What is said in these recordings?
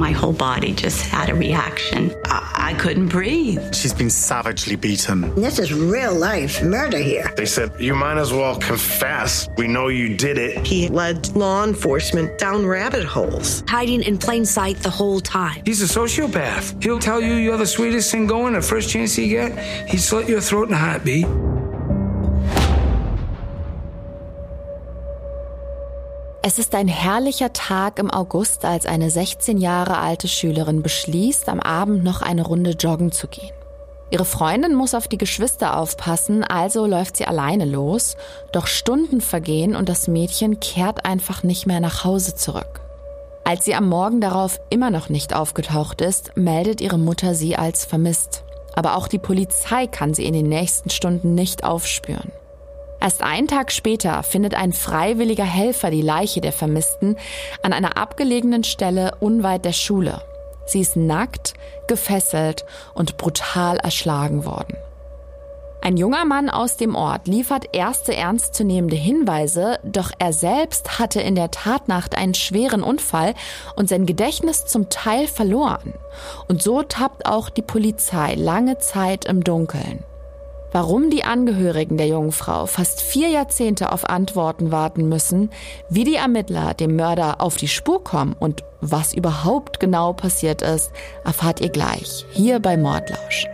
My whole body just had a reaction. I, I couldn't breathe. She's been savagely beaten. This is real life murder here. They said, You might as well confess. We know you did it. He led law enforcement down rabbit holes, hiding in plain sight the whole time. He's a sociopath. He'll tell you you're the sweetest thing going the first chance he get. He'd slit your throat in a heartbeat. Es ist ein herrlicher Tag im August, als eine 16 Jahre alte Schülerin beschließt, am Abend noch eine Runde joggen zu gehen. Ihre Freundin muss auf die Geschwister aufpassen, also läuft sie alleine los, doch Stunden vergehen und das Mädchen kehrt einfach nicht mehr nach Hause zurück. Als sie am Morgen darauf immer noch nicht aufgetaucht ist, meldet ihre Mutter sie als vermisst. Aber auch die Polizei kann sie in den nächsten Stunden nicht aufspüren. Erst einen Tag später findet ein freiwilliger Helfer die Leiche der Vermissten an einer abgelegenen Stelle unweit der Schule. Sie ist nackt, gefesselt und brutal erschlagen worden. Ein junger Mann aus dem Ort liefert erste ernstzunehmende Hinweise, doch er selbst hatte in der Tatnacht einen schweren Unfall und sein Gedächtnis zum Teil verloren. Und so tappt auch die Polizei lange Zeit im Dunkeln. Warum die Angehörigen der jungen Frau fast vier Jahrzehnte auf Antworten warten müssen, wie die Ermittler dem Mörder auf die Spur kommen und was überhaupt genau passiert ist, erfahrt ihr gleich hier bei Mordlausch.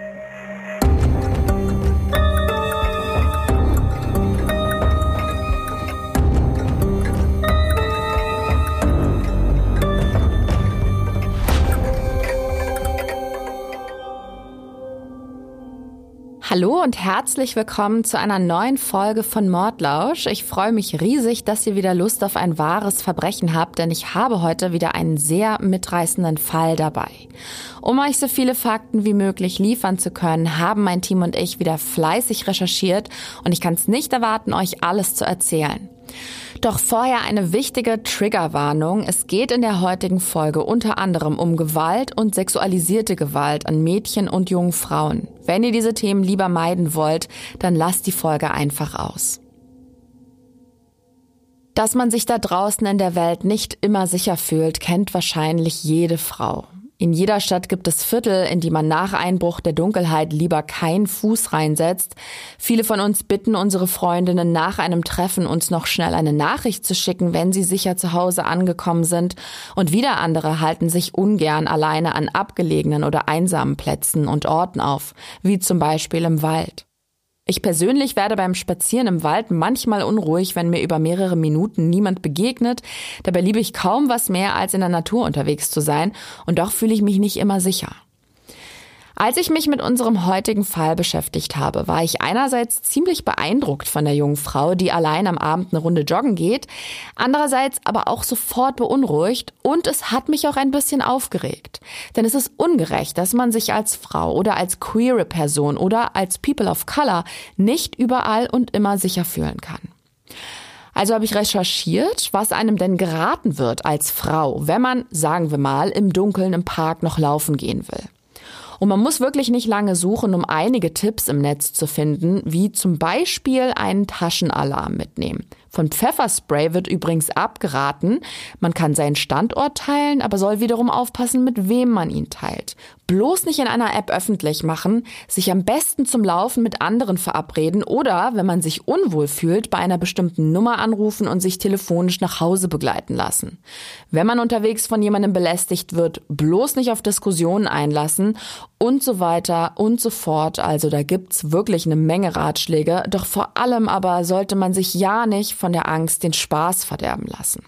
Hallo und herzlich willkommen zu einer neuen Folge von Mordlausch. Ich freue mich riesig, dass ihr wieder Lust auf ein wahres Verbrechen habt, denn ich habe heute wieder einen sehr mitreißenden Fall dabei. Um euch so viele Fakten wie möglich liefern zu können, haben mein Team und ich wieder fleißig recherchiert und ich kann es nicht erwarten, euch alles zu erzählen. Doch vorher eine wichtige Triggerwarnung. Es geht in der heutigen Folge unter anderem um Gewalt und sexualisierte Gewalt an Mädchen und jungen Frauen. Wenn ihr diese Themen lieber meiden wollt, dann lasst die Folge einfach aus. Dass man sich da draußen in der Welt nicht immer sicher fühlt, kennt wahrscheinlich jede Frau. In jeder Stadt gibt es Viertel, in die man nach Einbruch der Dunkelheit lieber keinen Fuß reinsetzt. Viele von uns bitten unsere Freundinnen nach einem Treffen uns noch schnell eine Nachricht zu schicken, wenn sie sicher zu Hause angekommen sind. Und wieder andere halten sich ungern alleine an abgelegenen oder einsamen Plätzen und Orten auf, wie zum Beispiel im Wald. Ich persönlich werde beim Spazieren im Wald manchmal unruhig, wenn mir über mehrere Minuten niemand begegnet. Dabei liebe ich kaum was mehr, als in der Natur unterwegs zu sein. Und doch fühle ich mich nicht immer sicher. Als ich mich mit unserem heutigen Fall beschäftigt habe, war ich einerseits ziemlich beeindruckt von der jungen Frau, die allein am Abend eine Runde joggen geht, andererseits aber auch sofort beunruhigt und es hat mich auch ein bisschen aufgeregt. Denn es ist ungerecht, dass man sich als Frau oder als queere Person oder als People of Color nicht überall und immer sicher fühlen kann. Also habe ich recherchiert, was einem denn geraten wird als Frau, wenn man, sagen wir mal, im Dunkeln im Park noch laufen gehen will. Und man muss wirklich nicht lange suchen, um einige Tipps im Netz zu finden, wie zum Beispiel einen Taschenalarm mitnehmen. Von Pfefferspray wird übrigens abgeraten. Man kann seinen Standort teilen, aber soll wiederum aufpassen, mit wem man ihn teilt. Bloß nicht in einer App öffentlich machen, sich am besten zum Laufen mit anderen verabreden oder, wenn man sich unwohl fühlt, bei einer bestimmten Nummer anrufen und sich telefonisch nach Hause begleiten lassen. Wenn man unterwegs von jemandem belästigt wird, bloß nicht auf Diskussionen einlassen und so weiter und so fort. Also da gibt's wirklich eine Menge Ratschläge, doch vor allem aber sollte man sich ja nicht von von der Angst den Spaß verderben lassen.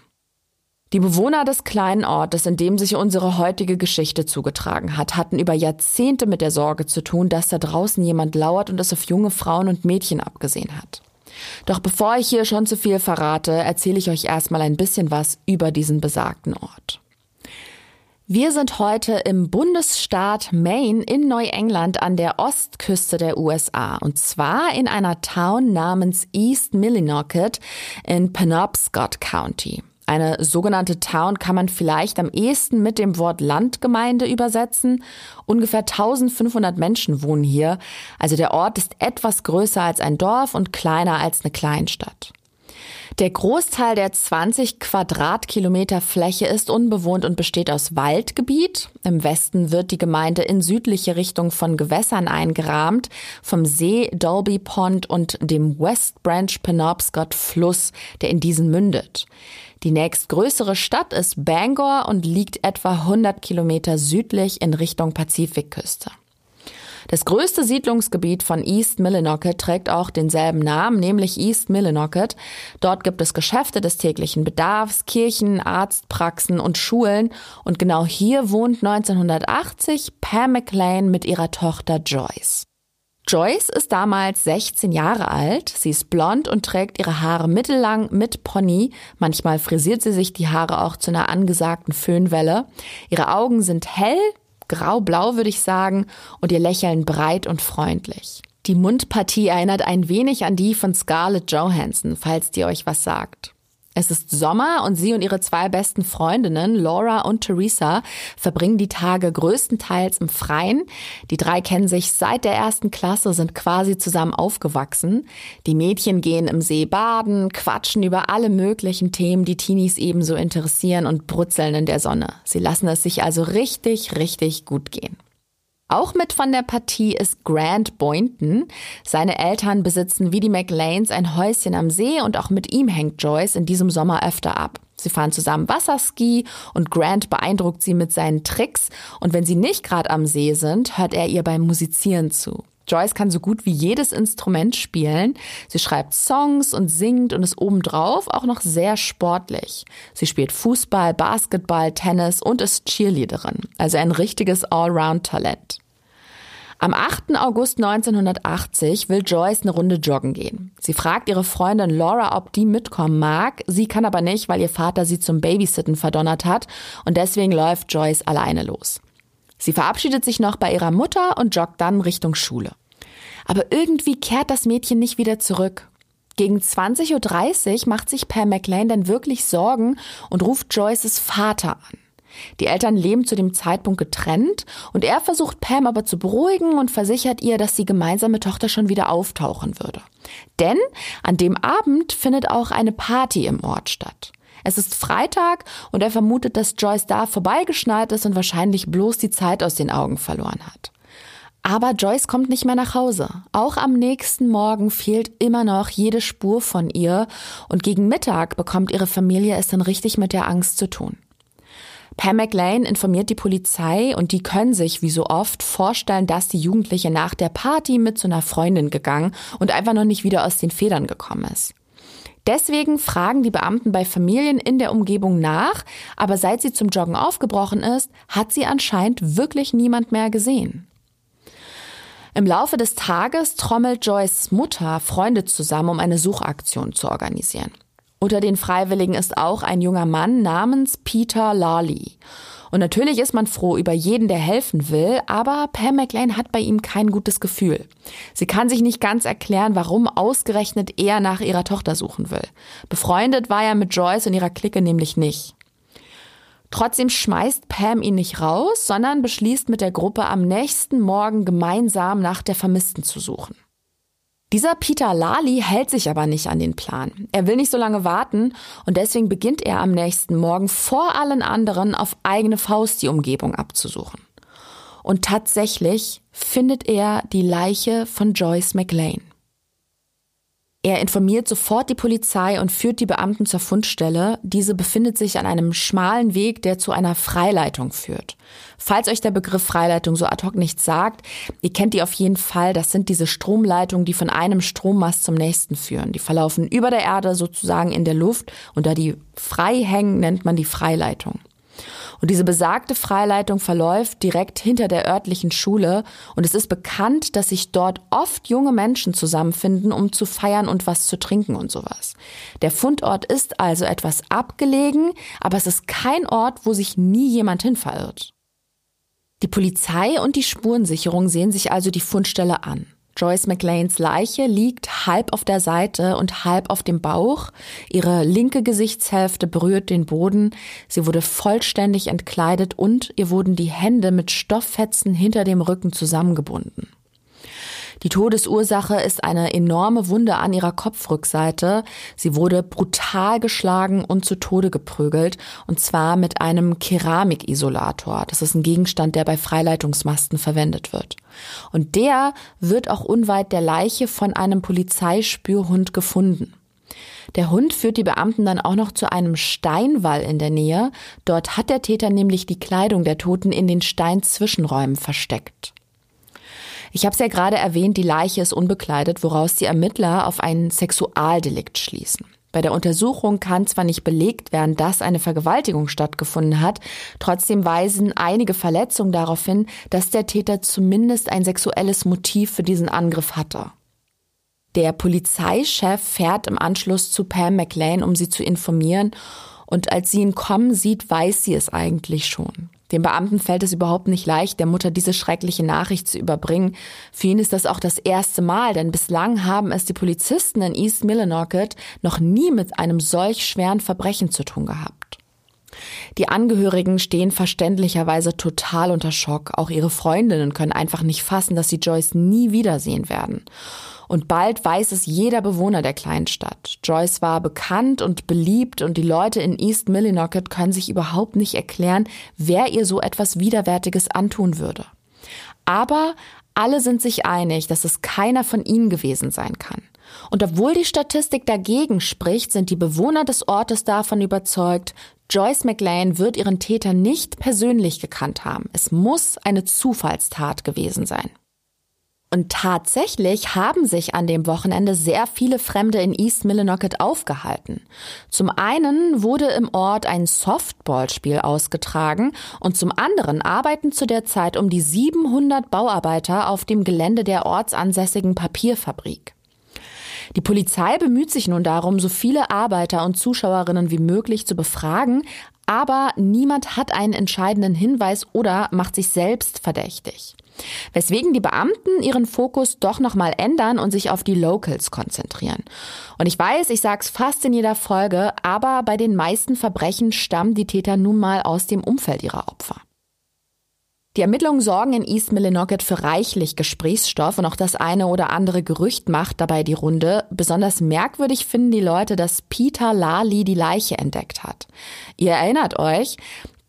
Die Bewohner des kleinen Ortes, in dem sich unsere heutige Geschichte zugetragen hat, hatten über Jahrzehnte mit der Sorge zu tun, dass da draußen jemand lauert und es auf junge Frauen und Mädchen abgesehen hat. Doch bevor ich hier schon zu viel verrate, erzähle ich euch erstmal ein bisschen was über diesen besagten Ort. Wir sind heute im Bundesstaat Maine in Neuengland an der Ostküste der USA und zwar in einer Town namens East Millinocket in Penobscot County. Eine sogenannte Town kann man vielleicht am ehesten mit dem Wort Landgemeinde übersetzen. Ungefähr 1500 Menschen wohnen hier, also der Ort ist etwas größer als ein Dorf und kleiner als eine Kleinstadt. Der Großteil der 20 Quadratkilometer Fläche ist unbewohnt und besteht aus Waldgebiet. Im Westen wird die Gemeinde in südliche Richtung von Gewässern eingerahmt, vom See Dolby Pond und dem West Branch Penobscot Fluss, der in diesen mündet. Die nächstgrößere Stadt ist Bangor und liegt etwa 100 Kilometer südlich in Richtung Pazifikküste. Das größte Siedlungsgebiet von East Millinocket trägt auch denselben Namen, nämlich East Millinocket. Dort gibt es Geschäfte des täglichen Bedarfs, Kirchen, Arztpraxen und Schulen. Und genau hier wohnt 1980 Pam McLean mit ihrer Tochter Joyce. Joyce ist damals 16 Jahre alt. Sie ist blond und trägt ihre Haare mittellang mit Pony. Manchmal frisiert sie sich die Haare auch zu einer angesagten Föhnwelle. Ihre Augen sind hell, grau-blau würde ich sagen, und ihr Lächeln breit und freundlich. Die Mundpartie erinnert ein wenig an die von Scarlett Johansson, falls die euch was sagt. Es ist Sommer und sie und ihre zwei besten Freundinnen, Laura und Teresa, verbringen die Tage größtenteils im Freien. Die drei kennen sich seit der ersten Klasse, sind quasi zusammen aufgewachsen. Die Mädchen gehen im See baden, quatschen über alle möglichen Themen, die Teenies ebenso interessieren und brutzeln in der Sonne. Sie lassen es sich also richtig, richtig gut gehen. Auch mit von der Partie ist Grant Boynton. Seine Eltern besitzen wie die McLeans ein Häuschen am See und auch mit ihm hängt Joyce in diesem Sommer öfter ab. Sie fahren zusammen Wasserski und Grant beeindruckt sie mit seinen Tricks und wenn sie nicht gerade am See sind, hört er ihr beim Musizieren zu. Joyce kann so gut wie jedes Instrument spielen. Sie schreibt Songs und singt und ist obendrauf auch noch sehr sportlich. Sie spielt Fußball, Basketball, Tennis und ist Cheerleaderin. Also ein richtiges Allround-Talent. Am 8. August 1980 will Joyce eine Runde joggen gehen. Sie fragt ihre Freundin Laura, ob die mitkommen mag. Sie kann aber nicht, weil ihr Vater sie zum Babysitten verdonnert hat und deswegen läuft Joyce alleine los. Sie verabschiedet sich noch bei ihrer Mutter und joggt dann Richtung Schule. Aber irgendwie kehrt das Mädchen nicht wieder zurück. Gegen 20.30 Uhr macht sich Pam McLean dann wirklich Sorgen und ruft Joyces Vater an. Die Eltern leben zu dem Zeitpunkt getrennt und er versucht Pam aber zu beruhigen und versichert ihr, dass die gemeinsame Tochter schon wieder auftauchen würde. Denn an dem Abend findet auch eine Party im Ort statt. Es ist Freitag und er vermutet, dass Joyce da vorbeigeschneit ist und wahrscheinlich bloß die Zeit aus den Augen verloren hat. Aber Joyce kommt nicht mehr nach Hause. Auch am nächsten Morgen fehlt immer noch jede Spur von ihr und gegen Mittag bekommt ihre Familie es dann richtig mit der Angst zu tun. Pam McLean informiert die Polizei und die können sich, wie so oft, vorstellen, dass die Jugendliche nach der Party mit zu einer Freundin gegangen und einfach noch nicht wieder aus den Federn gekommen ist. Deswegen fragen die Beamten bei Familien in der Umgebung nach, aber seit sie zum Joggen aufgebrochen ist, hat sie anscheinend wirklich niemand mehr gesehen. Im Laufe des Tages trommelt Joyces Mutter Freunde zusammen, um eine Suchaktion zu organisieren. Unter den Freiwilligen ist auch ein junger Mann namens Peter Lawley. Und natürlich ist man froh über jeden, der helfen will, aber Pam McLean hat bei ihm kein gutes Gefühl. Sie kann sich nicht ganz erklären, warum ausgerechnet er nach ihrer Tochter suchen will. Befreundet war er mit Joyce und ihrer Clique nämlich nicht. Trotzdem schmeißt Pam ihn nicht raus, sondern beschließt mit der Gruppe am nächsten Morgen gemeinsam nach der Vermissten zu suchen. Dieser Peter Lali hält sich aber nicht an den Plan. Er will nicht so lange warten und deswegen beginnt er am nächsten Morgen vor allen anderen auf eigene Faust die Umgebung abzusuchen. Und tatsächlich findet er die Leiche von Joyce McLean. Er informiert sofort die Polizei und führt die Beamten zur Fundstelle. Diese befindet sich an einem schmalen Weg, der zu einer Freileitung führt. Falls euch der Begriff Freileitung so ad hoc nichts sagt, ihr kennt die auf jeden Fall. Das sind diese Stromleitungen, die von einem Strommast zum nächsten führen. Die verlaufen über der Erde sozusagen in der Luft und da die frei hängen, nennt man die Freileitung. Und diese besagte Freileitung verläuft direkt hinter der örtlichen Schule und es ist bekannt, dass sich dort oft junge Menschen zusammenfinden, um zu feiern und was zu trinken und sowas. Der Fundort ist also etwas abgelegen, aber es ist kein Ort, wo sich nie jemand hin verirrt. Die Polizei und die Spurensicherung sehen sich also die Fundstelle an. Joyce McLeans Leiche liegt halb auf der Seite und halb auf dem Bauch. Ihre linke Gesichtshälfte berührt den Boden. Sie wurde vollständig entkleidet und ihr wurden die Hände mit Stofffetzen hinter dem Rücken zusammengebunden. Die Todesursache ist eine enorme Wunde an ihrer Kopfrückseite. Sie wurde brutal geschlagen und zu Tode geprügelt, und zwar mit einem Keramikisolator. Das ist ein Gegenstand, der bei Freileitungsmasten verwendet wird. Und der wird auch unweit der Leiche von einem Polizeispürhund gefunden. Der Hund führt die Beamten dann auch noch zu einem Steinwall in der Nähe. Dort hat der Täter nämlich die Kleidung der Toten in den Steinzwischenräumen versteckt. Ich habe es ja gerade erwähnt, die Leiche ist unbekleidet, woraus die Ermittler auf ein Sexualdelikt schließen. Bei der Untersuchung kann zwar nicht belegt werden, dass eine Vergewaltigung stattgefunden hat, trotzdem weisen einige Verletzungen darauf hin, dass der Täter zumindest ein sexuelles Motiv für diesen Angriff hatte. Der Polizeichef fährt im Anschluss zu Pam McLean, um sie zu informieren, und als sie ihn kommen sieht, weiß sie es eigentlich schon. Dem Beamten fällt es überhaupt nicht leicht, der Mutter diese schreckliche Nachricht zu überbringen. Für ihn ist das auch das erste Mal, denn bislang haben es die Polizisten in East Millinocket noch nie mit einem solch schweren Verbrechen zu tun gehabt. Die Angehörigen stehen verständlicherweise total unter Schock. Auch ihre Freundinnen können einfach nicht fassen, dass sie Joyce nie wiedersehen werden. Und bald weiß es jeder Bewohner der kleinen Stadt. Joyce war bekannt und beliebt und die Leute in East Millinocket können sich überhaupt nicht erklären, wer ihr so etwas Widerwärtiges antun würde. Aber alle sind sich einig, dass es keiner von ihnen gewesen sein kann. Und obwohl die Statistik dagegen spricht, sind die Bewohner des Ortes davon überzeugt, Joyce McLean wird ihren Täter nicht persönlich gekannt haben. Es muss eine Zufallstat gewesen sein. Und tatsächlich haben sich an dem Wochenende sehr viele Fremde in East Millinocket aufgehalten. Zum einen wurde im Ort ein Softballspiel ausgetragen und zum anderen arbeiten zu der Zeit um die 700 Bauarbeiter auf dem Gelände der ortsansässigen Papierfabrik. Die Polizei bemüht sich nun darum, so viele Arbeiter und Zuschauerinnen wie möglich zu befragen, aber niemand hat einen entscheidenden Hinweis oder macht sich selbst verdächtig. Weswegen die Beamten ihren Fokus doch nochmal ändern und sich auf die Locals konzentrieren. Und ich weiß, ich sag's fast in jeder Folge, aber bei den meisten Verbrechen stammen die Täter nun mal aus dem Umfeld ihrer Opfer. Die Ermittlungen sorgen in East Millinocket für reichlich Gesprächsstoff und auch das eine oder andere Gerücht macht dabei die Runde. Besonders merkwürdig finden die Leute, dass Peter Lally die Leiche entdeckt hat. Ihr erinnert euch,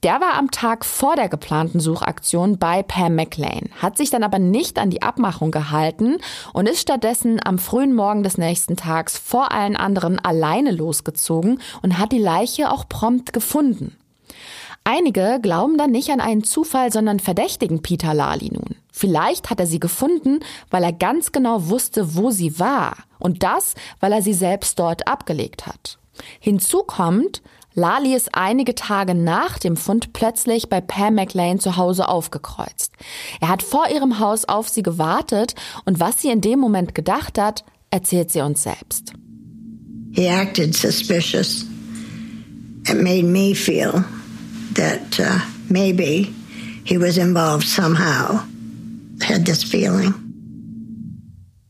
der war am Tag vor der geplanten Suchaktion bei Pam McLean, hat sich dann aber nicht an die Abmachung gehalten und ist stattdessen am frühen Morgen des nächsten Tags vor allen anderen alleine losgezogen und hat die Leiche auch prompt gefunden. Einige glauben dann nicht an einen Zufall, sondern verdächtigen Peter Lali nun. Vielleicht hat er sie gefunden, weil er ganz genau wusste, wo sie war. Und das, weil er sie selbst dort abgelegt hat. Hinzu kommt, Lali ist einige Tage nach dem Fund plötzlich bei Pam McLean zu Hause aufgekreuzt. Er hat vor ihrem Haus auf sie gewartet und was sie in dem Moment gedacht hat, erzählt sie uns selbst. He acted suspicious. It made me feel that uh, maybe he was involved somehow. Had this feeling.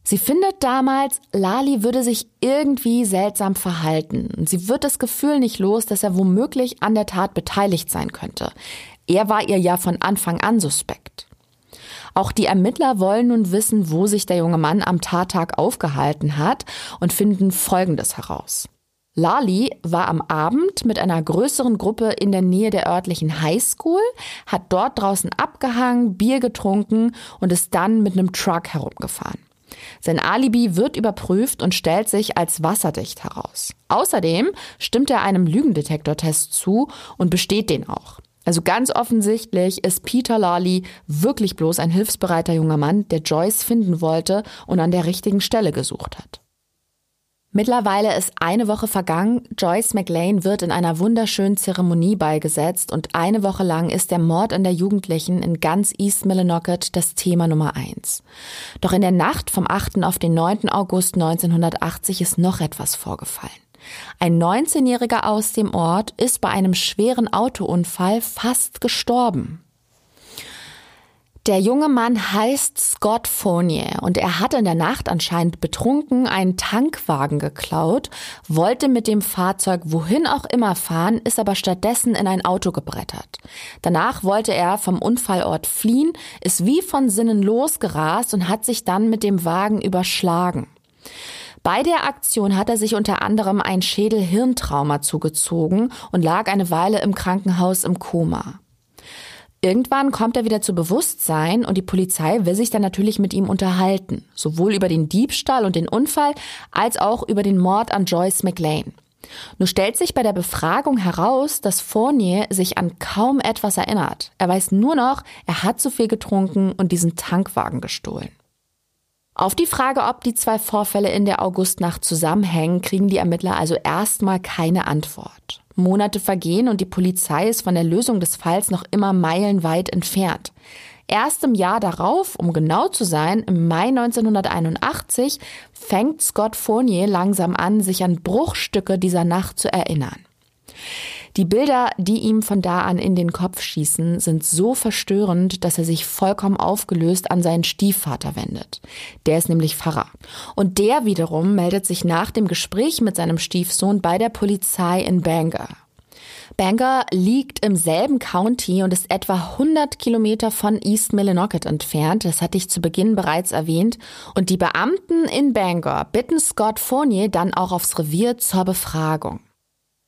Sie findet damals, Lali würde sich irgendwie seltsam verhalten. Sie wird das Gefühl nicht los, dass er womöglich an der Tat beteiligt sein könnte. Er war ihr ja von Anfang an suspekt. Auch die Ermittler wollen nun wissen, wo sich der junge Mann am Tattag aufgehalten hat und finden Folgendes heraus. Lali war am Abend mit einer größeren Gruppe in der Nähe der örtlichen Highschool, hat dort draußen abgehangen, Bier getrunken und ist dann mit einem Truck herumgefahren. Sein Alibi wird überprüft und stellt sich als wasserdicht heraus. Außerdem stimmt er einem Lügendetektortest zu und besteht den auch. Also ganz offensichtlich ist Peter Lawley wirklich bloß ein hilfsbereiter junger Mann, der Joyce finden wollte und an der richtigen Stelle gesucht hat. Mittlerweile ist eine Woche vergangen. Joyce McLean wird in einer wunderschönen Zeremonie beigesetzt und eine Woche lang ist der Mord an der Jugendlichen in ganz East Millinocket das Thema Nummer eins. Doch in der Nacht vom 8. auf den 9. August 1980 ist noch etwas vorgefallen. Ein 19-Jähriger aus dem Ort ist bei einem schweren Autounfall fast gestorben. Der junge Mann heißt Scott Fournier und er hat in der Nacht anscheinend betrunken einen Tankwagen geklaut, wollte mit dem Fahrzeug wohin auch immer fahren, ist aber stattdessen in ein Auto gebrettert. Danach wollte er vom Unfallort fliehen, ist wie von Sinnen losgerast und hat sich dann mit dem Wagen überschlagen. Bei der Aktion hat er sich unter anderem ein Schädel-Hirntrauma zugezogen und lag eine Weile im Krankenhaus im Koma. Irgendwann kommt er wieder zu Bewusstsein und die Polizei will sich dann natürlich mit ihm unterhalten, sowohl über den Diebstahl und den Unfall als auch über den Mord an Joyce McLean. Nur stellt sich bei der Befragung heraus, dass Fournier sich an kaum etwas erinnert. Er weiß nur noch, er hat zu viel getrunken und diesen Tankwagen gestohlen. Auf die Frage, ob die zwei Vorfälle in der Augustnacht zusammenhängen, kriegen die Ermittler also erstmal keine Antwort. Monate vergehen und die Polizei ist von der Lösung des Falls noch immer meilenweit entfernt. Erst im Jahr darauf, um genau zu sein, im Mai 1981, fängt Scott Fournier langsam an, sich an Bruchstücke dieser Nacht zu erinnern. Die Bilder, die ihm von da an in den Kopf schießen, sind so verstörend, dass er sich vollkommen aufgelöst an seinen Stiefvater wendet. Der ist nämlich Pfarrer. Und der wiederum meldet sich nach dem Gespräch mit seinem Stiefsohn bei der Polizei in Bangor. Bangor liegt im selben County und ist etwa 100 Kilometer von East Millinocket entfernt. Das hatte ich zu Beginn bereits erwähnt. Und die Beamten in Bangor bitten Scott Fournier dann auch aufs Revier zur Befragung.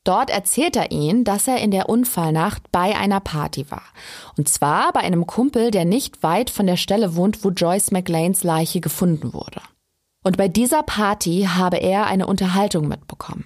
Dort erzählt er ihnen, dass er in der Unfallnacht bei einer Party war. Und zwar bei einem Kumpel, der nicht weit von der Stelle wohnt, wo Joyce McLeans Leiche gefunden wurde. Und bei dieser Party habe er eine Unterhaltung mitbekommen.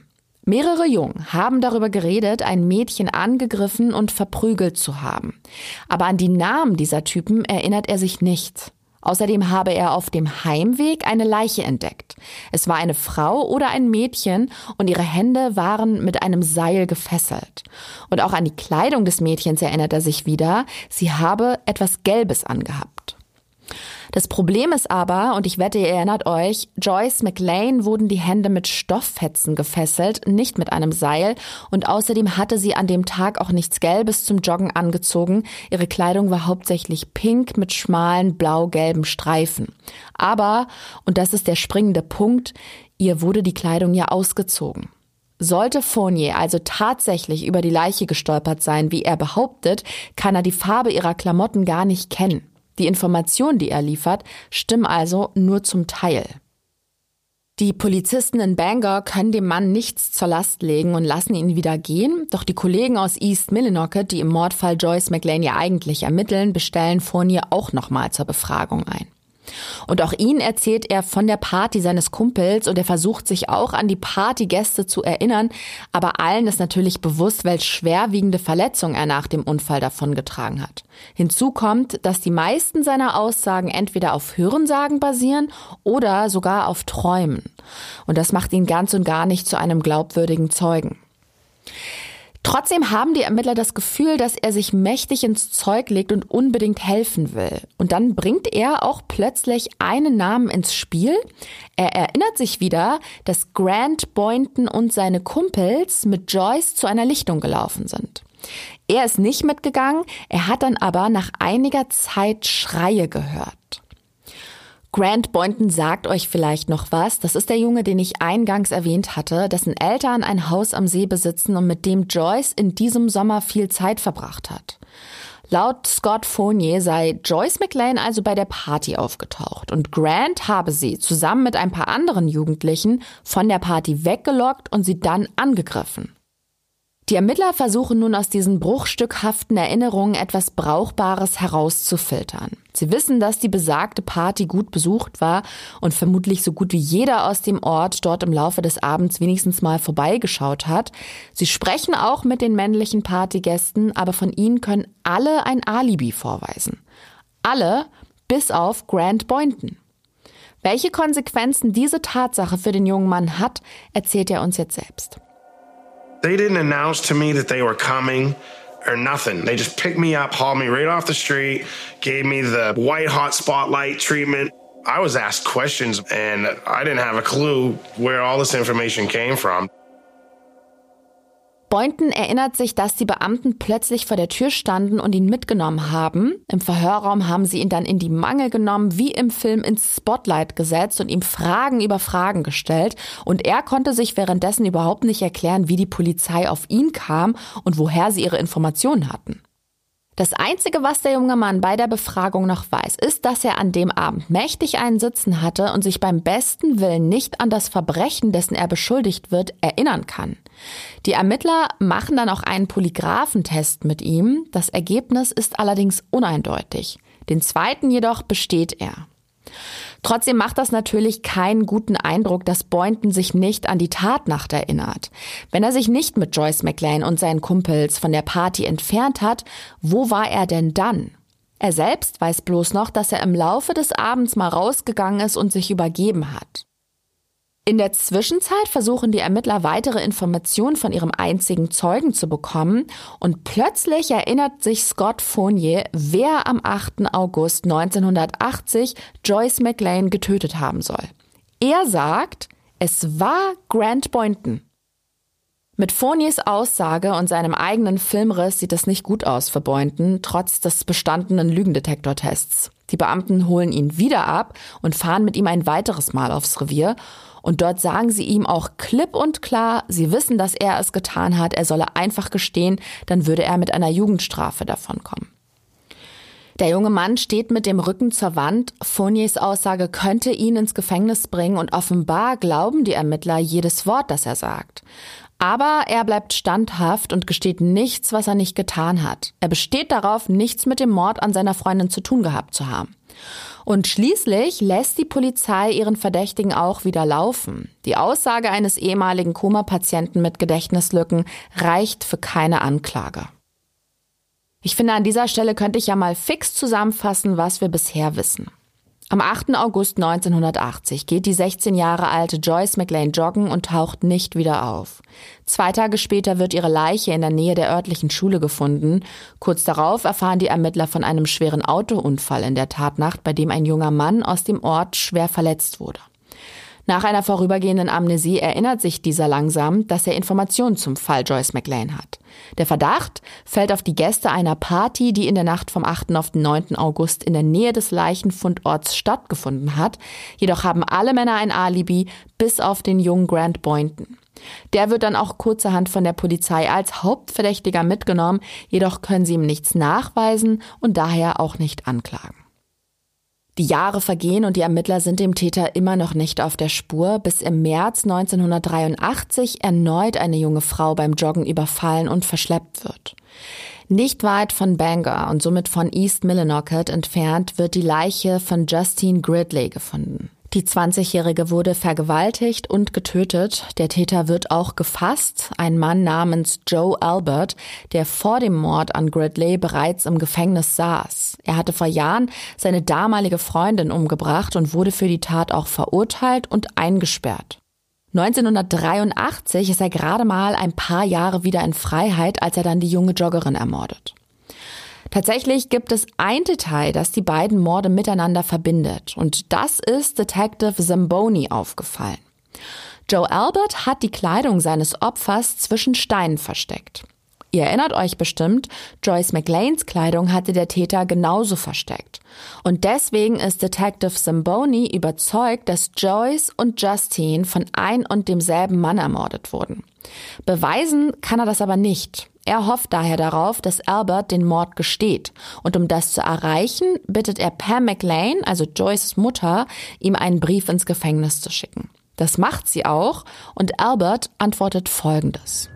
Mehrere Jungen haben darüber geredet, ein Mädchen angegriffen und verprügelt zu haben. Aber an die Namen dieser Typen erinnert er sich nicht. Außerdem habe er auf dem Heimweg eine Leiche entdeckt. Es war eine Frau oder ein Mädchen und ihre Hände waren mit einem Seil gefesselt. Und auch an die Kleidung des Mädchens erinnert er sich wieder. Sie habe etwas Gelbes angehabt. Das Problem ist aber, und ich wette, ihr erinnert euch, Joyce McLean wurden die Hände mit Stofffetzen gefesselt, nicht mit einem Seil, und außerdem hatte sie an dem Tag auch nichts Gelbes zum Joggen angezogen. Ihre Kleidung war hauptsächlich pink mit schmalen blau-gelben Streifen. Aber, und das ist der springende Punkt, ihr wurde die Kleidung ja ausgezogen. Sollte Fournier also tatsächlich über die Leiche gestolpert sein, wie er behauptet, kann er die Farbe ihrer Klamotten gar nicht kennen. Die Informationen, die er liefert, stimmen also nur zum Teil. Die Polizisten in Bangor können dem Mann nichts zur Last legen und lassen ihn wieder gehen. Doch die Kollegen aus East Millinocket, die im Mordfall Joyce McLean ja eigentlich ermitteln, bestellen Fournier auch nochmal zur Befragung ein. Und auch ihn erzählt er von der Party seines Kumpels und er versucht sich auch an die Partygäste zu erinnern, aber allen ist natürlich bewusst, welch schwerwiegende Verletzung er nach dem Unfall davongetragen hat. Hinzu kommt, dass die meisten seiner Aussagen entweder auf Hörensagen basieren oder sogar auf Träumen. Und das macht ihn ganz und gar nicht zu einem glaubwürdigen Zeugen. Trotzdem haben die Ermittler das Gefühl, dass er sich mächtig ins Zeug legt und unbedingt helfen will. Und dann bringt er auch plötzlich einen Namen ins Spiel. Er erinnert sich wieder, dass Grant Boynton und seine Kumpels mit Joyce zu einer Lichtung gelaufen sind. Er ist nicht mitgegangen, er hat dann aber nach einiger Zeit Schreie gehört. Grant Boynton sagt euch vielleicht noch was. Das ist der Junge, den ich eingangs erwähnt hatte, dessen Eltern ein Haus am See besitzen und mit dem Joyce in diesem Sommer viel Zeit verbracht hat. Laut Scott Fournier sei Joyce McLean also bei der Party aufgetaucht und Grant habe sie zusammen mit ein paar anderen Jugendlichen von der Party weggelockt und sie dann angegriffen. Die Ermittler versuchen nun aus diesen bruchstückhaften Erinnerungen etwas Brauchbares herauszufiltern. Sie wissen, dass die besagte Party gut besucht war und vermutlich so gut wie jeder aus dem Ort dort im Laufe des Abends wenigstens mal vorbeigeschaut hat. Sie sprechen auch mit den männlichen Partygästen, aber von ihnen können alle ein Alibi vorweisen. Alle bis auf Grant Boynton. Welche Konsequenzen diese Tatsache für den jungen Mann hat, erzählt er uns jetzt selbst. They didn't announce to me that they were coming or nothing. They just picked me up, hauled me right off the street, gave me the white hot spotlight treatment. I was asked questions and I didn't have a clue where all this information came from. Boynton erinnert sich, dass die Beamten plötzlich vor der Tür standen und ihn mitgenommen haben. Im Verhörraum haben sie ihn dann in die Mangel genommen, wie im Film ins Spotlight gesetzt und ihm Fragen über Fragen gestellt. Und er konnte sich währenddessen überhaupt nicht erklären, wie die Polizei auf ihn kam und woher sie ihre Informationen hatten. Das Einzige, was der junge Mann bei der Befragung noch weiß, ist, dass er an dem Abend mächtig einen Sitzen hatte und sich beim besten Willen nicht an das Verbrechen, dessen er beschuldigt wird, erinnern kann. Die Ermittler machen dann auch einen Polygraphentest mit ihm. Das Ergebnis ist allerdings uneindeutig. Den zweiten jedoch besteht er. Trotzdem macht das natürlich keinen guten Eindruck, dass Boynton sich nicht an die Tatnacht erinnert. Wenn er sich nicht mit Joyce McLean und seinen Kumpels von der Party entfernt hat, wo war er denn dann? Er selbst weiß bloß noch, dass er im Laufe des Abends mal rausgegangen ist und sich übergeben hat. In der Zwischenzeit versuchen die Ermittler weitere Informationen von ihrem einzigen Zeugen zu bekommen und plötzlich erinnert sich Scott Fournier, wer am 8. August 1980 Joyce McLean getötet haben soll. Er sagt, es war Grant Boynton. Mit Fourniers Aussage und seinem eigenen Filmriss sieht es nicht gut aus für Boynton, trotz des bestandenen Lügendetektortests. Die Beamten holen ihn wieder ab und fahren mit ihm ein weiteres Mal aufs Revier und dort sagen sie ihm auch klipp und klar, sie wissen, dass er es getan hat, er solle einfach gestehen, dann würde er mit einer Jugendstrafe davonkommen. Der junge Mann steht mit dem Rücken zur Wand. Fourniers Aussage könnte ihn ins Gefängnis bringen und offenbar glauben die Ermittler jedes Wort, das er sagt. Aber er bleibt standhaft und gesteht nichts, was er nicht getan hat. Er besteht darauf, nichts mit dem Mord an seiner Freundin zu tun gehabt zu haben. Und schließlich lässt die Polizei ihren Verdächtigen auch wieder laufen. Die Aussage eines ehemaligen Koma-Patienten mit Gedächtnislücken reicht für keine Anklage. Ich finde, an dieser Stelle könnte ich ja mal fix zusammenfassen, was wir bisher wissen. Am 8. August 1980 geht die 16 Jahre alte Joyce McLean joggen und taucht nicht wieder auf. Zwei Tage später wird ihre Leiche in der Nähe der örtlichen Schule gefunden. Kurz darauf erfahren die Ermittler von einem schweren Autounfall in der Tatnacht, bei dem ein junger Mann aus dem Ort schwer verletzt wurde. Nach einer vorübergehenden Amnesie erinnert sich dieser langsam, dass er Informationen zum Fall Joyce McLean hat. Der Verdacht fällt auf die Gäste einer Party, die in der Nacht vom 8. auf den 9. August in der Nähe des Leichenfundorts stattgefunden hat. Jedoch haben alle Männer ein Alibi, bis auf den jungen Grant Boynton. Der wird dann auch kurzerhand von der Polizei als Hauptverdächtiger mitgenommen, jedoch können sie ihm nichts nachweisen und daher auch nicht anklagen. Die Jahre vergehen und die Ermittler sind dem Täter immer noch nicht auf der Spur, bis im März 1983 erneut eine junge Frau beim Joggen überfallen und verschleppt wird. Nicht weit von Bangor und somit von East Millinocket entfernt wird die Leiche von Justine Gridley gefunden. Die 20-Jährige wurde vergewaltigt und getötet. Der Täter wird auch gefasst. Ein Mann namens Joe Albert, der vor dem Mord an Gridley bereits im Gefängnis saß. Er hatte vor Jahren seine damalige Freundin umgebracht und wurde für die Tat auch verurteilt und eingesperrt. 1983 ist er gerade mal ein paar Jahre wieder in Freiheit, als er dann die junge Joggerin ermordet. Tatsächlich gibt es ein Detail, das die beiden Morde miteinander verbindet. Und das ist Detective Zamboni aufgefallen. Joe Albert hat die Kleidung seines Opfers zwischen Steinen versteckt. Ihr erinnert euch bestimmt, Joyce McLeans Kleidung hatte der Täter genauso versteckt. Und deswegen ist Detective Zamboni überzeugt, dass Joyce und Justine von ein und demselben Mann ermordet wurden. Beweisen kann er das aber nicht. Er hofft daher darauf, dass Albert den Mord gesteht. Und um das zu erreichen, bittet er Pam McLean, also Joyces Mutter, ihm einen Brief ins Gefängnis zu schicken. Das macht sie auch und Albert antwortet folgendes.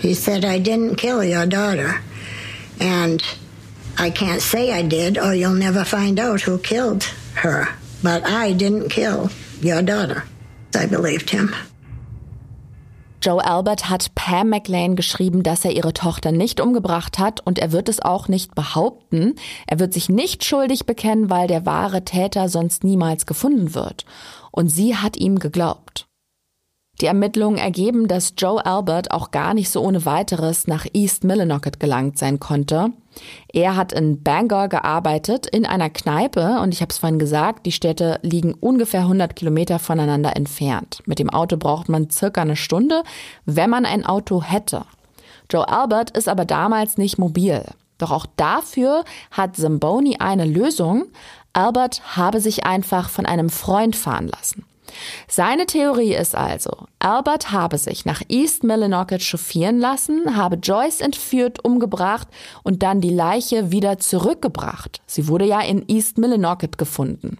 He said, I didn't kill your daughter. And I can't say I did or you'll never find out who killed her. But I didn't kill your daughter. I believed him. Joe Albert hat Pam McLean geschrieben, dass er ihre Tochter nicht umgebracht hat und er wird es auch nicht behaupten. Er wird sich nicht schuldig bekennen, weil der wahre Täter sonst niemals gefunden wird. Und sie hat ihm geglaubt. Die Ermittlungen ergeben, dass Joe Albert auch gar nicht so ohne weiteres nach East Millinocket gelangt sein konnte. Er hat in Bangor gearbeitet, in einer Kneipe und ich habe es vorhin gesagt, die Städte liegen ungefähr 100 Kilometer voneinander entfernt. Mit dem Auto braucht man circa eine Stunde, wenn man ein Auto hätte. Joe Albert ist aber damals nicht mobil. Doch auch dafür hat Zamboni eine Lösung. Albert habe sich einfach von einem Freund fahren lassen. Seine Theorie ist also, Albert habe sich nach East Millinocket chauffieren lassen, habe Joyce entführt, umgebracht und dann die Leiche wieder zurückgebracht. Sie wurde ja in East Millinocket gefunden.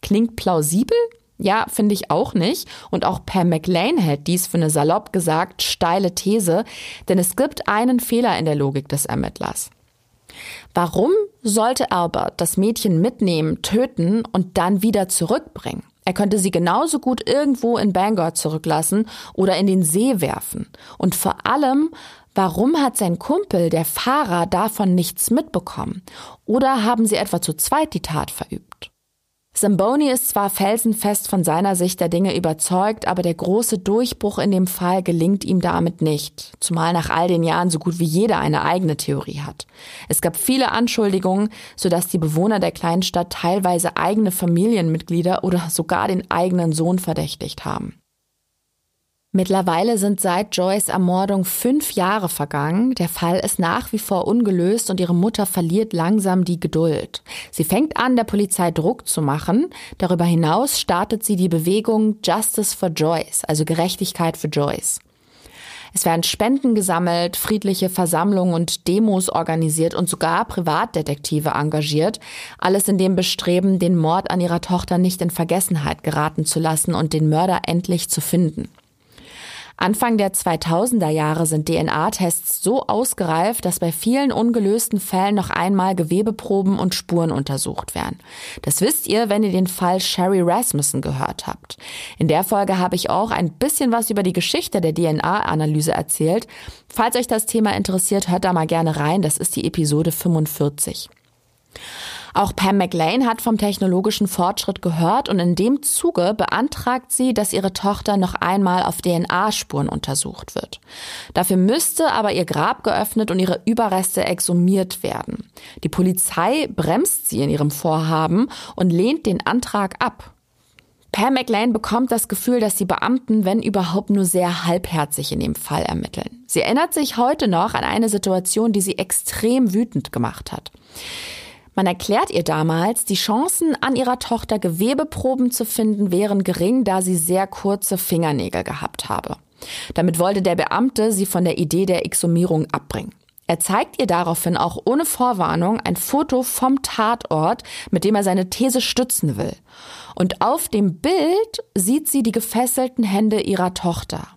Klingt plausibel? Ja, finde ich auch nicht. Und auch Per McLean hält dies für eine salopp gesagt steile These, denn es gibt einen Fehler in der Logik des Ermittlers. Warum sollte Albert das Mädchen mitnehmen, töten und dann wieder zurückbringen? Er könnte sie genauso gut irgendwo in Bangor zurücklassen oder in den See werfen. Und vor allem, warum hat sein Kumpel, der Fahrer, davon nichts mitbekommen? Oder haben sie etwa zu zweit die Tat verübt? Zamboni ist zwar felsenfest von seiner Sicht der Dinge überzeugt, aber der große Durchbruch in dem Fall gelingt ihm damit nicht, zumal nach all den Jahren so gut wie jeder eine eigene Theorie hat. Es gab viele Anschuldigungen, sodass die Bewohner der kleinen Stadt teilweise eigene Familienmitglieder oder sogar den eigenen Sohn verdächtigt haben. Mittlerweile sind seit Joyce Ermordung fünf Jahre vergangen. Der Fall ist nach wie vor ungelöst und ihre Mutter verliert langsam die Geduld. Sie fängt an, der Polizei Druck zu machen. Darüber hinaus startet sie die Bewegung Justice for Joyce, also Gerechtigkeit für Joyce. Es werden Spenden gesammelt, friedliche Versammlungen und Demos organisiert und sogar Privatdetektive engagiert. Alles in dem Bestreben, den Mord an ihrer Tochter nicht in Vergessenheit geraten zu lassen und den Mörder endlich zu finden. Anfang der 2000er Jahre sind DNA-Tests so ausgereift, dass bei vielen ungelösten Fällen noch einmal Gewebeproben und Spuren untersucht werden. Das wisst ihr, wenn ihr den Fall Sherry Rasmussen gehört habt. In der Folge habe ich auch ein bisschen was über die Geschichte der DNA-Analyse erzählt. Falls euch das Thema interessiert, hört da mal gerne rein. Das ist die Episode 45. Auch Pam McLean hat vom technologischen Fortschritt gehört und in dem Zuge beantragt sie, dass ihre Tochter noch einmal auf DNA-Spuren untersucht wird. Dafür müsste aber ihr Grab geöffnet und ihre Überreste exhumiert werden. Die Polizei bremst sie in ihrem Vorhaben und lehnt den Antrag ab. Pam McLean bekommt das Gefühl, dass die Beamten, wenn überhaupt, nur sehr halbherzig in dem Fall ermitteln. Sie erinnert sich heute noch an eine Situation, die sie extrem wütend gemacht hat. Man erklärt ihr damals, die Chancen an ihrer Tochter Gewebeproben zu finden wären gering, da sie sehr kurze Fingernägel gehabt habe. Damit wollte der Beamte sie von der Idee der Exhumierung abbringen. Er zeigt ihr daraufhin auch ohne Vorwarnung ein Foto vom Tatort, mit dem er seine These stützen will. Und auf dem Bild sieht sie die gefesselten Hände ihrer Tochter.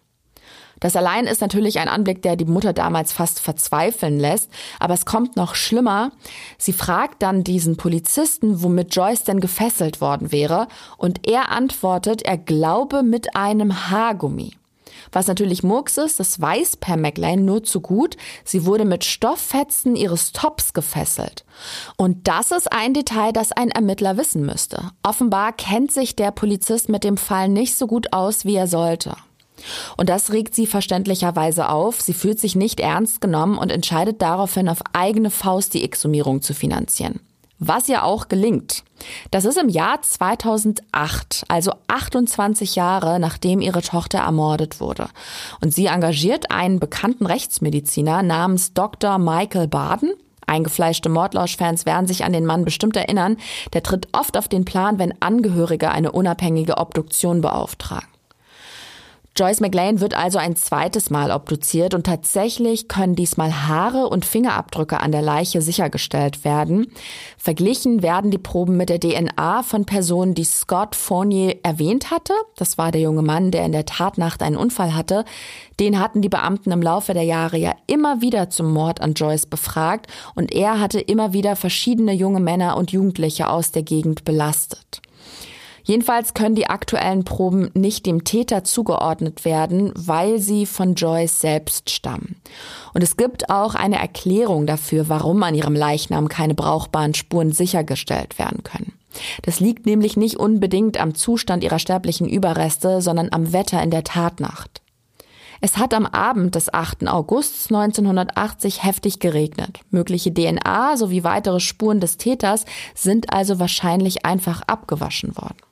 Das allein ist natürlich ein Anblick, der die Mutter damals fast verzweifeln lässt. Aber es kommt noch schlimmer. Sie fragt dann diesen Polizisten, womit Joyce denn gefesselt worden wäre. Und er antwortet, er glaube mit einem Haargummi. Was natürlich Murks ist, das weiß Per McLean nur zu gut. Sie wurde mit Stofffetzen ihres Tops gefesselt. Und das ist ein Detail, das ein Ermittler wissen müsste. Offenbar kennt sich der Polizist mit dem Fall nicht so gut aus, wie er sollte. Und das regt sie verständlicherweise auf. Sie fühlt sich nicht ernst genommen und entscheidet daraufhin auf eigene Faust die Exhumierung zu finanzieren. Was ihr auch gelingt. Das ist im Jahr 2008, also 28 Jahre nachdem ihre Tochter ermordet wurde. Und sie engagiert einen bekannten Rechtsmediziner namens Dr. Michael Baden. Eingefleischte Mordlausch-Fans werden sich an den Mann bestimmt erinnern. Der tritt oft auf den Plan, wenn Angehörige eine unabhängige Obduktion beauftragen. Joyce McLean wird also ein zweites Mal obduziert und tatsächlich können diesmal Haare und Fingerabdrücke an der Leiche sichergestellt werden. Verglichen werden die Proben mit der DNA von Personen, die Scott Fournier erwähnt hatte. Das war der junge Mann, der in der Tatnacht einen Unfall hatte. Den hatten die Beamten im Laufe der Jahre ja immer wieder zum Mord an Joyce befragt und er hatte immer wieder verschiedene junge Männer und Jugendliche aus der Gegend belastet. Jedenfalls können die aktuellen Proben nicht dem Täter zugeordnet werden, weil sie von Joyce selbst stammen. Und es gibt auch eine Erklärung dafür, warum an ihrem Leichnam keine brauchbaren Spuren sichergestellt werden können. Das liegt nämlich nicht unbedingt am Zustand ihrer sterblichen Überreste, sondern am Wetter in der Tatnacht. Es hat am Abend des 8. August 1980 heftig geregnet. Mögliche DNA sowie weitere Spuren des Täters sind also wahrscheinlich einfach abgewaschen worden.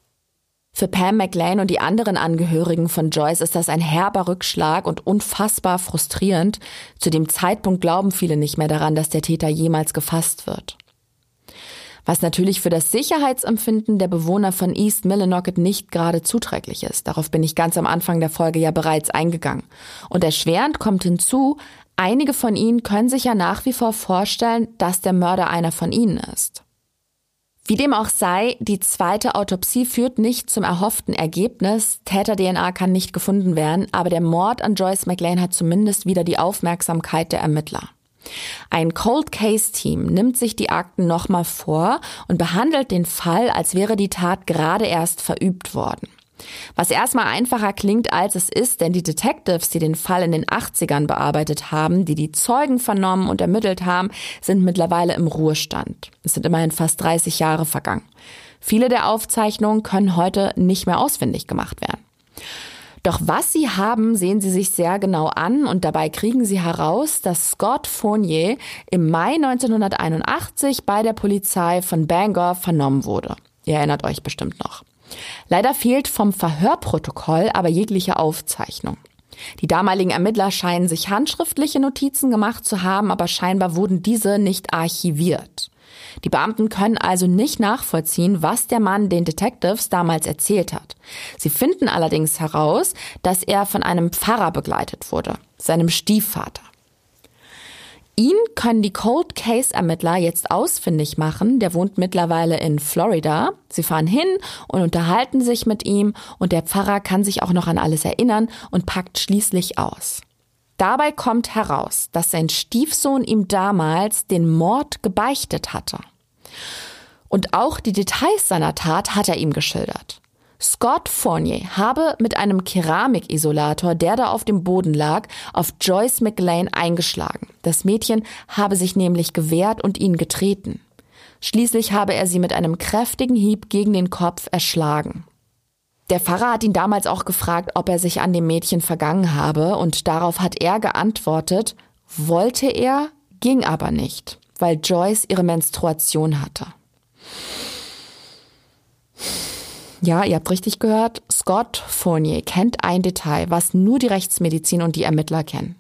Für Pam McLean und die anderen Angehörigen von Joyce ist das ein herber Rückschlag und unfassbar frustrierend. Zu dem Zeitpunkt glauben viele nicht mehr daran, dass der Täter jemals gefasst wird. Was natürlich für das Sicherheitsempfinden der Bewohner von East Millinocket nicht gerade zuträglich ist. Darauf bin ich ganz am Anfang der Folge ja bereits eingegangen. Und erschwerend kommt hinzu, einige von ihnen können sich ja nach wie vor vorstellen, dass der Mörder einer von ihnen ist. Wie dem auch sei, die zweite Autopsie führt nicht zum erhofften Ergebnis. Täter-DNA kann nicht gefunden werden, aber der Mord an Joyce McLean hat zumindest wieder die Aufmerksamkeit der Ermittler. Ein Cold Case Team nimmt sich die Akten nochmal vor und behandelt den Fall, als wäre die Tat gerade erst verübt worden. Was erstmal einfacher klingt, als es ist, denn die Detectives, die den Fall in den 80ern bearbeitet haben, die die Zeugen vernommen und ermittelt haben, sind mittlerweile im Ruhestand. Es sind immerhin fast 30 Jahre vergangen. Viele der Aufzeichnungen können heute nicht mehr ausfindig gemacht werden. Doch was sie haben, sehen sie sich sehr genau an und dabei kriegen sie heraus, dass Scott Fournier im Mai 1981 bei der Polizei von Bangor vernommen wurde. Ihr erinnert euch bestimmt noch. Leider fehlt vom Verhörprotokoll aber jegliche Aufzeichnung. Die damaligen Ermittler scheinen sich handschriftliche Notizen gemacht zu haben, aber scheinbar wurden diese nicht archiviert. Die Beamten können also nicht nachvollziehen, was der Mann den Detectives damals erzählt hat. Sie finden allerdings heraus, dass er von einem Pfarrer begleitet wurde, seinem Stiefvater. Ihn können die Cold Case Ermittler jetzt ausfindig machen. Der wohnt mittlerweile in Florida. Sie fahren hin und unterhalten sich mit ihm und der Pfarrer kann sich auch noch an alles erinnern und packt schließlich aus. Dabei kommt heraus, dass sein Stiefsohn ihm damals den Mord gebeichtet hatte. Und auch die Details seiner Tat hat er ihm geschildert. Scott Fournier habe mit einem Keramikisolator, der da auf dem Boden lag, auf Joyce McLean eingeschlagen. Das Mädchen habe sich nämlich gewehrt und ihn getreten. Schließlich habe er sie mit einem kräftigen Hieb gegen den Kopf erschlagen. Der Pfarrer hat ihn damals auch gefragt, ob er sich an dem Mädchen vergangen habe, und darauf hat er geantwortet, wollte er, ging aber nicht, weil Joyce ihre Menstruation hatte. Ja, ihr habt richtig gehört, Scott Fournier kennt ein Detail, was nur die Rechtsmedizin und die Ermittler kennen.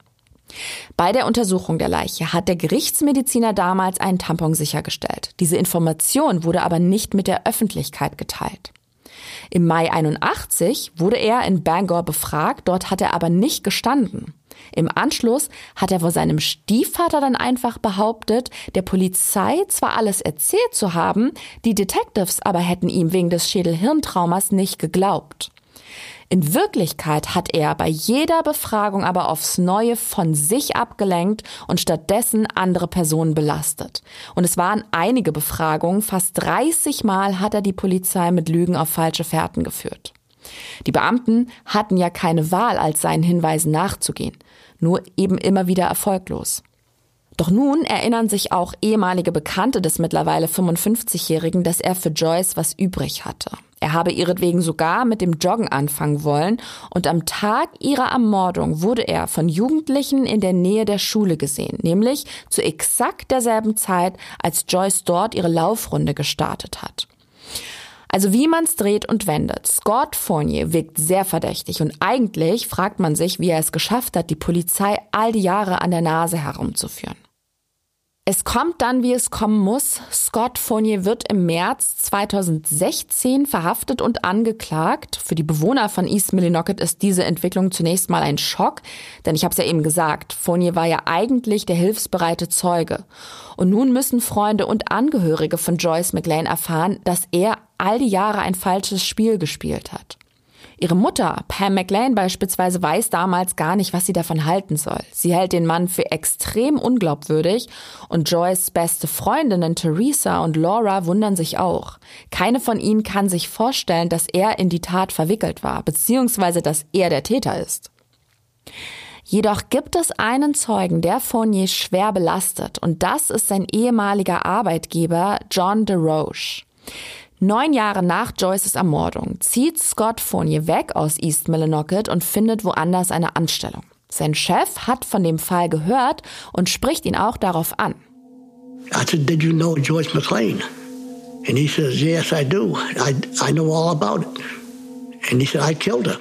Bei der Untersuchung der Leiche hat der Gerichtsmediziner damals einen Tampon sichergestellt. Diese Information wurde aber nicht mit der Öffentlichkeit geteilt. Im Mai 81 wurde er in Bangor befragt, dort hat er aber nicht gestanden. Im Anschluss hat er vor seinem Stiefvater dann einfach behauptet, der Polizei zwar alles erzählt zu haben, die Detectives aber hätten ihm wegen des Schädelhirntraumas nicht geglaubt. In Wirklichkeit hat er bei jeder Befragung aber aufs Neue von sich abgelenkt und stattdessen andere Personen belastet. Und es waren einige Befragungen, fast 30 Mal hat er die Polizei mit Lügen auf falsche Fährten geführt. Die Beamten hatten ja keine Wahl, als seinen Hinweisen nachzugehen, nur eben immer wieder erfolglos. Doch nun erinnern sich auch ehemalige Bekannte des mittlerweile 55-Jährigen, dass er für Joyce was übrig hatte. Er habe ihretwegen sogar mit dem Joggen anfangen wollen und am Tag ihrer Ermordung wurde er von Jugendlichen in der Nähe der Schule gesehen, nämlich zu exakt derselben Zeit, als Joyce dort ihre Laufrunde gestartet hat. Also wie man's dreht und wendet, Scott Fournier wirkt sehr verdächtig und eigentlich fragt man sich, wie er es geschafft hat, die Polizei all die Jahre an der Nase herumzuführen. Es kommt dann, wie es kommen muss. Scott Fournier wird im März 2016 verhaftet und angeklagt. Für die Bewohner von East Millinocket ist diese Entwicklung zunächst mal ein Schock, denn ich habe es ja eben gesagt, Fournier war ja eigentlich der hilfsbereite Zeuge. Und nun müssen Freunde und Angehörige von Joyce McLean erfahren, dass er all die Jahre ein falsches Spiel gespielt hat. Ihre Mutter, Pam McLean beispielsweise, weiß damals gar nicht, was sie davon halten soll. Sie hält den Mann für extrem unglaubwürdig und Joyce beste Freundinnen Theresa und Laura wundern sich auch. Keine von ihnen kann sich vorstellen, dass er in die Tat verwickelt war, beziehungsweise dass er der Täter ist. Jedoch gibt es einen Zeugen, der Fournier schwer belastet, und das ist sein ehemaliger Arbeitgeber John DeRoche. Neun Jahre nach Joyces Ermordung zieht Scott Fournier weg aus East Millinocket und findet woanders eine Anstellung. Sein Chef hat von dem Fall gehört und spricht ihn auch darauf an. I said, did you know Joyce McLean? And he says, yes, I do. I, I know all about it. And he said, I killed her.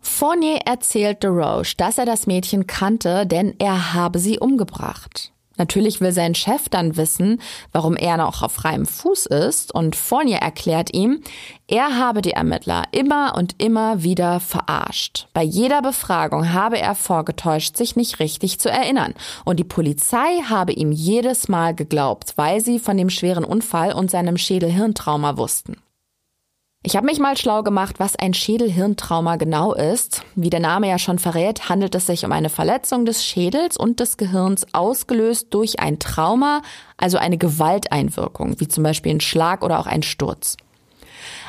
Fournier erzählt DeRoche, dass er das Mädchen kannte, denn er habe sie umgebracht. Natürlich will sein Chef dann wissen, warum er noch auf freiem Fuß ist und Fournier erklärt ihm, er habe die Ermittler immer und immer wieder verarscht. Bei jeder Befragung habe er vorgetäuscht, sich nicht richtig zu erinnern und die Polizei habe ihm jedes Mal geglaubt, weil sie von dem schweren Unfall und seinem Schädelhirntrauma wussten. Ich habe mich mal schlau gemacht, was ein Schädelhirntrauma genau ist. Wie der Name ja schon verrät, handelt es sich um eine Verletzung des Schädels und des Gehirns ausgelöst durch ein Trauma, also eine Gewalteinwirkung, wie zum Beispiel ein Schlag oder auch ein Sturz.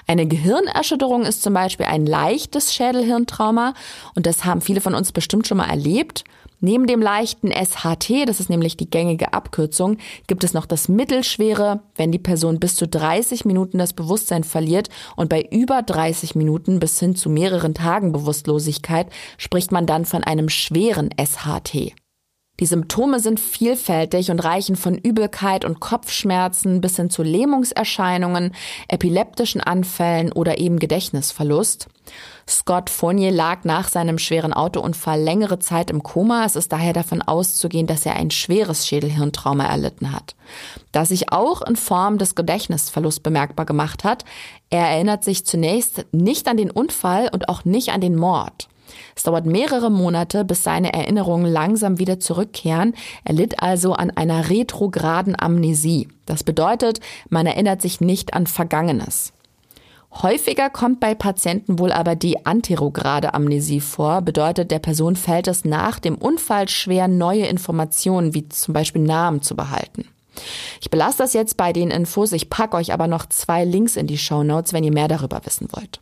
Eine Gehirnerschütterung ist zum Beispiel ein leichtes Schädelhirntrauma und das haben viele von uns bestimmt schon mal erlebt. Neben dem leichten SHT, das ist nämlich die gängige Abkürzung, gibt es noch das mittelschwere, wenn die Person bis zu 30 Minuten das Bewusstsein verliert und bei über 30 Minuten bis hin zu mehreren Tagen Bewusstlosigkeit spricht man dann von einem schweren SHT. Die Symptome sind vielfältig und reichen von Übelkeit und Kopfschmerzen bis hin zu Lähmungserscheinungen, epileptischen Anfällen oder eben Gedächtnisverlust. Scott Fournier lag nach seinem schweren Autounfall längere Zeit im Koma. Es ist daher davon auszugehen, dass er ein schweres Schädelhirntrauma erlitten hat. Das sich auch in Form des Gedächtnisverlusts bemerkbar gemacht hat. Er erinnert sich zunächst nicht an den Unfall und auch nicht an den Mord. Es dauert mehrere Monate, bis seine Erinnerungen langsam wieder zurückkehren. Er litt also an einer retrograden Amnesie. Das bedeutet, man erinnert sich nicht an Vergangenes. Häufiger kommt bei Patienten wohl aber die anterograde Amnesie vor, bedeutet, der Person fällt es nach dem Unfall schwer, neue Informationen wie zum Beispiel Namen zu behalten. Ich belasse das jetzt bei den Infos, ich packe euch aber noch zwei Links in die Show Notes, wenn ihr mehr darüber wissen wollt.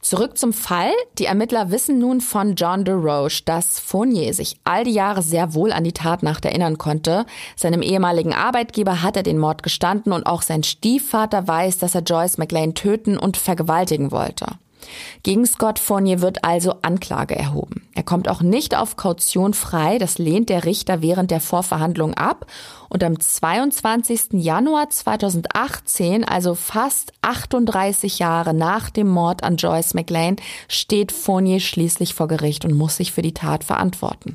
Zurück zum Fall. Die Ermittler wissen nun von John DeRoche, dass Fournier sich all die Jahre sehr wohl an die Tatnacht erinnern konnte. Seinem ehemaligen Arbeitgeber hat er den Mord gestanden und auch sein Stiefvater weiß, dass er Joyce McLean töten und vergewaltigen wollte. Gegen Scott Fournier wird also Anklage erhoben. Er kommt auch nicht auf Kaution frei, das lehnt der Richter während der Vorverhandlung ab. Und am 22. Januar 2018, also fast 38 Jahre nach dem Mord an Joyce McLean, steht Fournier schließlich vor Gericht und muss sich für die Tat verantworten.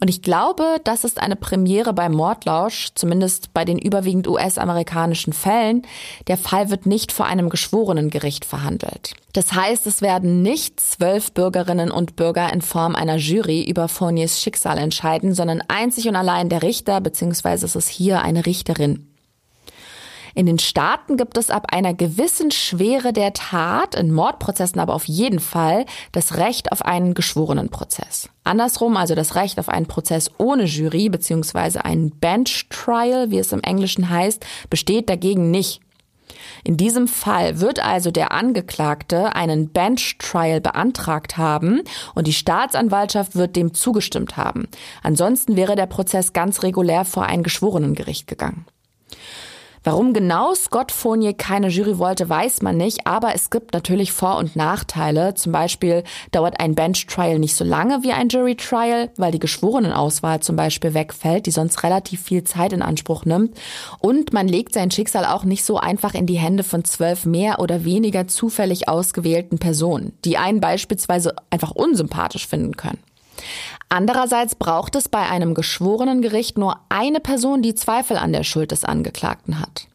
Und ich glaube, das ist eine Premiere beim Mordlausch, zumindest bei den überwiegend US-amerikanischen Fällen. Der Fall wird nicht vor einem geschworenen Gericht verhandelt. Das heißt, es werden nicht zwölf Bürgerinnen und Bürger in Form einer Jury über Fourniers Schicksal entscheiden, sondern einzig und allein der Richter, beziehungsweise es ist hier eine Richterin. In den Staaten gibt es ab einer gewissen Schwere der Tat, in Mordprozessen aber auf jeden Fall, das Recht auf einen geschworenen Prozess. Andersrum also das Recht auf einen Prozess ohne Jury bzw. einen Bench Trial, wie es im Englischen heißt, besteht dagegen nicht. In diesem Fall wird also der Angeklagte einen Bench Trial beantragt haben und die Staatsanwaltschaft wird dem zugestimmt haben. Ansonsten wäre der Prozess ganz regulär vor ein Geschworenengericht gegangen. Warum genau Scott Fournier keine Jury wollte, weiß man nicht, aber es gibt natürlich Vor- und Nachteile. Zum Beispiel dauert ein Bench Trial nicht so lange wie ein Jury Trial, weil die Geschworenenauswahl zum Beispiel wegfällt, die sonst relativ viel Zeit in Anspruch nimmt. Und man legt sein Schicksal auch nicht so einfach in die Hände von zwölf mehr oder weniger zufällig ausgewählten Personen, die einen beispielsweise einfach unsympathisch finden können. Andererseits braucht es bei einem geschworenen Gericht nur eine Person, die Zweifel an der Schuld des Angeklagten hat.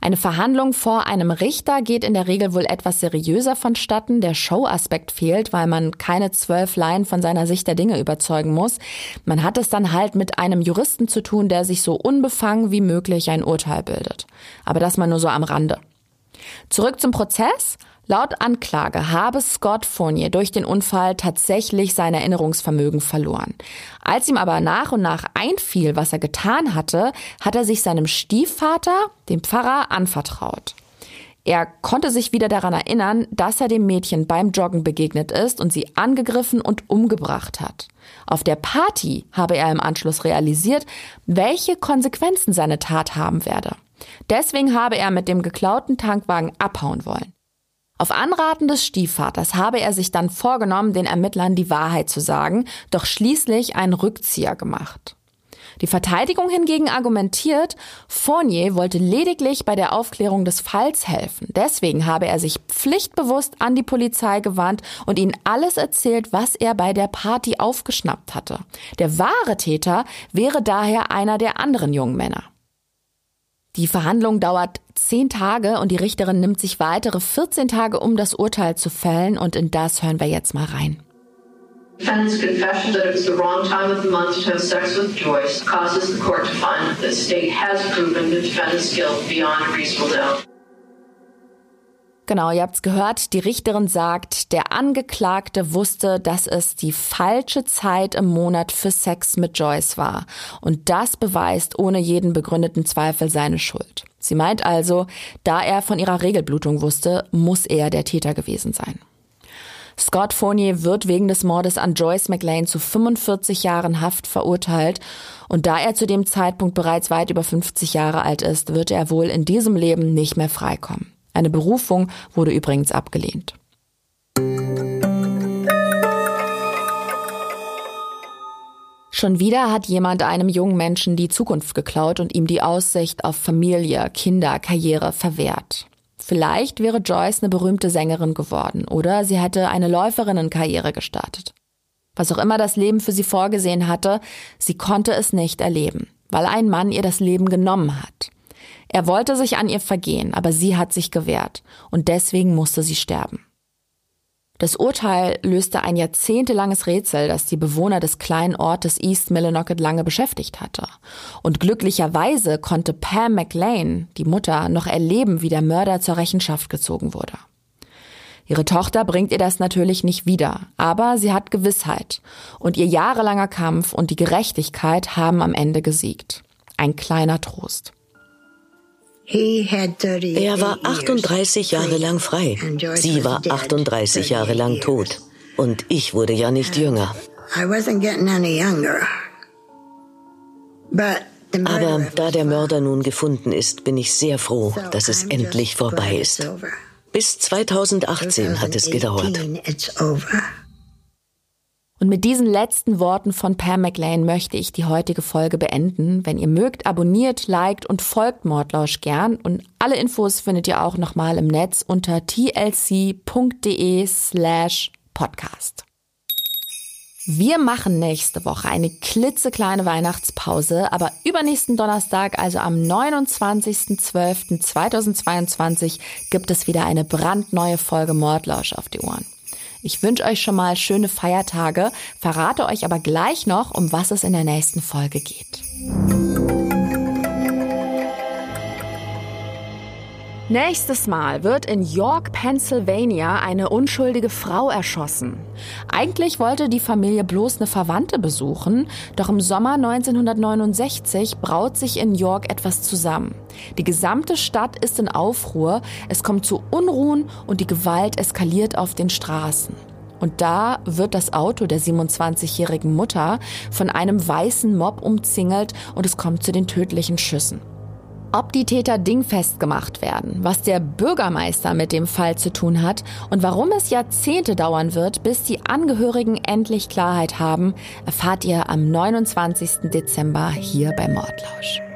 Eine Verhandlung vor einem Richter geht in der Regel wohl etwas seriöser vonstatten. Der Show-Aspekt fehlt, weil man keine zwölf Laien von seiner Sicht der Dinge überzeugen muss. Man hat es dann halt mit einem Juristen zu tun, der sich so unbefangen wie möglich ein Urteil bildet. Aber das mal nur so am Rande. Zurück zum Prozess. Laut Anklage habe Scott Fournier durch den Unfall tatsächlich sein Erinnerungsvermögen verloren. Als ihm aber nach und nach einfiel, was er getan hatte, hat er sich seinem Stiefvater, dem Pfarrer, anvertraut. Er konnte sich wieder daran erinnern, dass er dem Mädchen beim Joggen begegnet ist und sie angegriffen und umgebracht hat. Auf der Party habe er im Anschluss realisiert, welche Konsequenzen seine Tat haben werde. Deswegen habe er mit dem geklauten Tankwagen abhauen wollen. Auf Anraten des Stiefvaters habe er sich dann vorgenommen, den Ermittlern die Wahrheit zu sagen, doch schließlich einen Rückzieher gemacht. Die Verteidigung hingegen argumentiert, Fournier wollte lediglich bei der Aufklärung des Falls helfen. Deswegen habe er sich pflichtbewusst an die Polizei gewandt und ihnen alles erzählt, was er bei der Party aufgeschnappt hatte. Der wahre Täter wäre daher einer der anderen jungen Männer. Die Verhandlung dauert zehn Tage und die Richterin nimmt sich weitere 14 Tage, um das Urteil zu fällen und in das hören wir jetzt mal rein. Defendant's confession that it was the wrong time of the month to have sex with Joyce causes the court to find that the state has proven the defendant's guilt beyond reasonable doubt. Genau, ihr habt's gehört, die Richterin sagt, der Angeklagte wusste, dass es die falsche Zeit im Monat für Sex mit Joyce war. Und das beweist ohne jeden begründeten Zweifel seine Schuld. Sie meint also, da er von ihrer Regelblutung wusste, muss er der Täter gewesen sein. Scott Fournier wird wegen des Mordes an Joyce McLean zu 45 Jahren Haft verurteilt. Und da er zu dem Zeitpunkt bereits weit über 50 Jahre alt ist, wird er wohl in diesem Leben nicht mehr freikommen. Eine Berufung wurde übrigens abgelehnt. Schon wieder hat jemand einem jungen Menschen die Zukunft geklaut und ihm die Aussicht auf Familie, Kinder, Karriere verwehrt. Vielleicht wäre Joyce eine berühmte Sängerin geworden oder sie hätte eine Läuferinnenkarriere gestartet. Was auch immer das Leben für sie vorgesehen hatte, sie konnte es nicht erleben, weil ein Mann ihr das Leben genommen hat. Er wollte sich an ihr vergehen, aber sie hat sich gewehrt und deswegen musste sie sterben. Das Urteil löste ein jahrzehntelanges Rätsel, das die Bewohner des kleinen Ortes East Millinocket lange beschäftigt hatte. Und glücklicherweise konnte Pam McLean, die Mutter, noch erleben, wie der Mörder zur Rechenschaft gezogen wurde. Ihre Tochter bringt ihr das natürlich nicht wieder, aber sie hat Gewissheit. Und ihr jahrelanger Kampf und die Gerechtigkeit haben am Ende gesiegt. Ein kleiner Trost. Er war 38 Jahre lang frei. Sie war 38 Jahre lang tot. Und ich wurde ja nicht jünger. Aber da der Mörder nun gefunden ist, bin ich sehr froh, dass es endlich vorbei ist. Bis 2018 hat es gedauert. Und mit diesen letzten Worten von Pam McLean möchte ich die heutige Folge beenden. Wenn ihr mögt, abonniert, liked und folgt Mordlausch gern. Und alle Infos findet ihr auch nochmal im Netz unter tlc.de slash podcast. Wir machen nächste Woche eine klitzekleine Weihnachtspause, aber übernächsten Donnerstag, also am 29.12.2022, gibt es wieder eine brandneue Folge Mordlausch auf die Ohren. Ich wünsche euch schon mal schöne Feiertage, verrate euch aber gleich noch, um was es in der nächsten Folge geht. Nächstes Mal wird in York, Pennsylvania eine unschuldige Frau erschossen. Eigentlich wollte die Familie bloß eine Verwandte besuchen, doch im Sommer 1969 braut sich in York etwas zusammen. Die gesamte Stadt ist in Aufruhr, es kommt zu Unruhen und die Gewalt eskaliert auf den Straßen. Und da wird das Auto der 27-jährigen Mutter von einem weißen Mob umzingelt und es kommt zu den tödlichen Schüssen. Ob die Täter dingfest gemacht werden, was der Bürgermeister mit dem Fall zu tun hat und warum es Jahrzehnte dauern wird, bis die Angehörigen endlich Klarheit haben, erfahrt ihr am 29. Dezember hier bei Mordlausch.